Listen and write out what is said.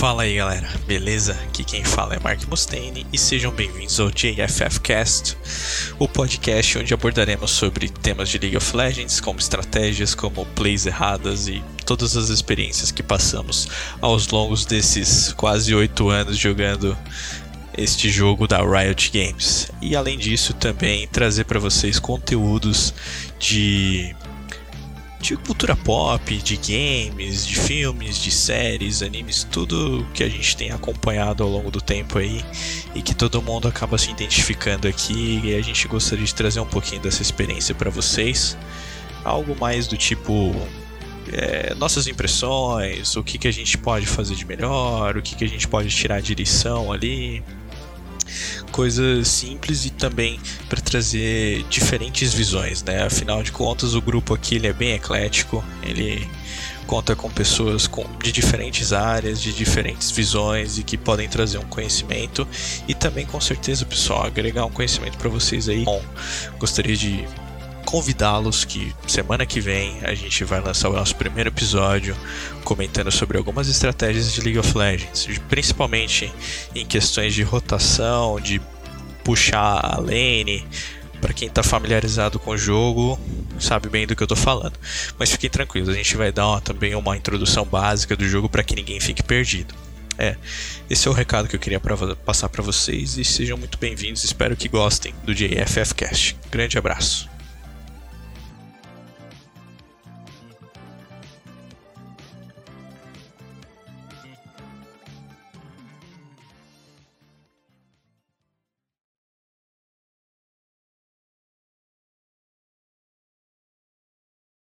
Fala aí galera, beleza? Aqui quem fala é Mark Mustaine e sejam bem-vindos ao JFF Cast, o podcast onde abordaremos sobre temas de League of Legends, como estratégias, como plays erradas e todas as experiências que passamos aos longos desses quase oito anos jogando este jogo da Riot Games. E além disso, também trazer para vocês conteúdos de de cultura pop, de games, de filmes, de séries, animes, tudo que a gente tem acompanhado ao longo do tempo aí e que todo mundo acaba se identificando aqui e a gente gostaria de trazer um pouquinho dessa experiência para vocês. Algo mais do tipo é, nossas impressões, o que, que a gente pode fazer de melhor, o que, que a gente pode tirar de lição ali, coisas simples e também para trazer diferentes visões, né? Afinal de contas, o grupo aqui ele é bem eclético, ele conta com pessoas com, de diferentes áreas, de diferentes visões e que podem trazer um conhecimento e também com certeza, pessoal, agregar um conhecimento para vocês aí. Bom, gostaria de convidá-los que semana que vem a gente vai lançar o nosso primeiro episódio comentando sobre algumas estratégias de League of Legends, principalmente em questões de rotação, de puxar a lane. Para quem está familiarizado com o jogo, sabe bem do que eu estou falando. Mas fiquem tranquilos, a gente vai dar também uma introdução básica do jogo para que ninguém fique perdido. É, esse é o recado que eu queria pra, passar para vocês e sejam muito bem-vindos. Espero que gostem do JFF Cast. Grande abraço.